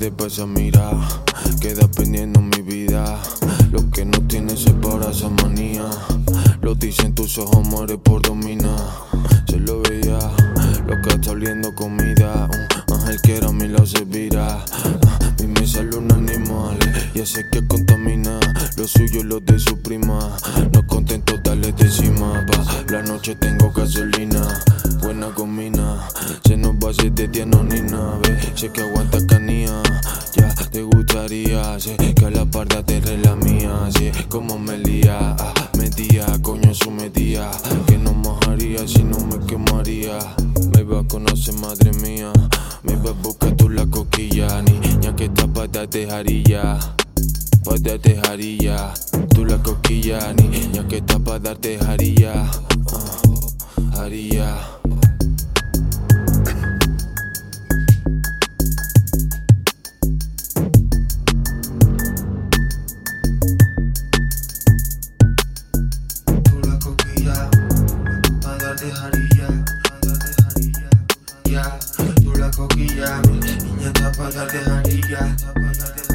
esa mira, queda pendiendo mi vida. Lo que no tiene se para esa manía. Lo dicen tus ojos, muere por domina. Se lo veía, lo que está oliendo comida. Un ángel que era a mi lado se vira. Mi mesa luna animal, ya sé que contamina. Lo suyo lo de su prima. No contento, darle de encima. Pa' la noche tengo gasolina, buena gomina. Se nos va a hacer de no ni nave. Sé que aguanta ya te gustaría. Sé que a la parda te la mía. Sé como me lía, ah, metía, coño, su metía. Que no mojaría si no me quemaría. Me iba a conocer, madre mía. Me iba a buscar tú la coquilla. Niña que está para darte jarilla. Pa' darte jarilla, tú la coquilla, niña que está pa' darte jarilla, jarilla. dejaría, la dejaría. Ya, tú la coquilla, niña tapa la dejaría, tapa la dejaría.